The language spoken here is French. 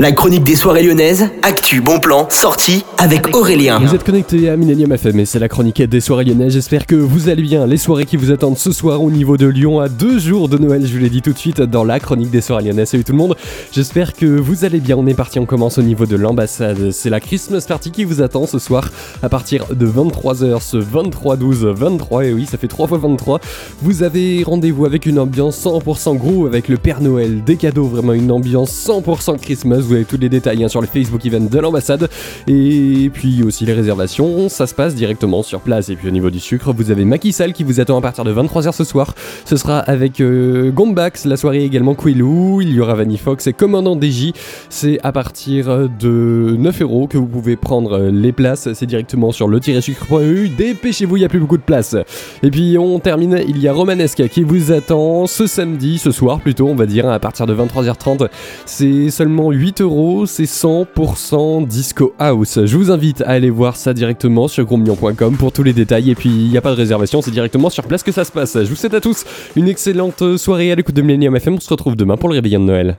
La chronique des soirées lyonnaises, actu, bon plan, sortie avec Aurélien. Vous êtes connecté à Millennium FM et c'est la chronique des soirées lyonnaises. J'espère que vous allez bien. Les soirées qui vous attendent ce soir au niveau de Lyon à deux jours de Noël, je vous l'ai dit tout de suite dans la chronique des soirées lyonnaises. Salut tout le monde. J'espère que vous allez bien. On est parti, on commence au niveau de l'ambassade. C'est la Christmas Party qui vous attend ce soir à partir de 23h, ce 23, 12, 23. Et oui, ça fait 3 fois 23. Vous avez rendez-vous avec une ambiance 100% gros avec le Père Noël, des cadeaux, vraiment une ambiance 100% Christmas vous avez tous les détails hein, sur le Facebook event de l'ambassade. Et puis aussi les réservations, ça se passe directement sur place. Et puis au niveau du sucre, vous avez Makisal qui vous attend à partir de 23h ce soir. Ce sera avec euh, Gombax, la soirée également Quilou, il y aura Vanny Fox et Commandant DJ. C'est à partir de 9 euros que vous pouvez prendre les places. C'est directement sur le-sucre.eu. Dépêchez-vous, il n'y a plus beaucoup de place. Et puis on termine, il y a Romanesque qui vous attend ce samedi, ce soir plutôt, on va dire, à partir de 23h30. C'est seulement 8 euros, c'est 100% disco house. Je vous invite à aller voir ça directement sur grombion.com pour tous les détails. Et puis, il n'y a pas de réservation, c'est directement sur place que ça se passe. Je vous souhaite à tous une excellente soirée à l'écoute de Millennium FM. On se retrouve demain pour le réveillon de Noël.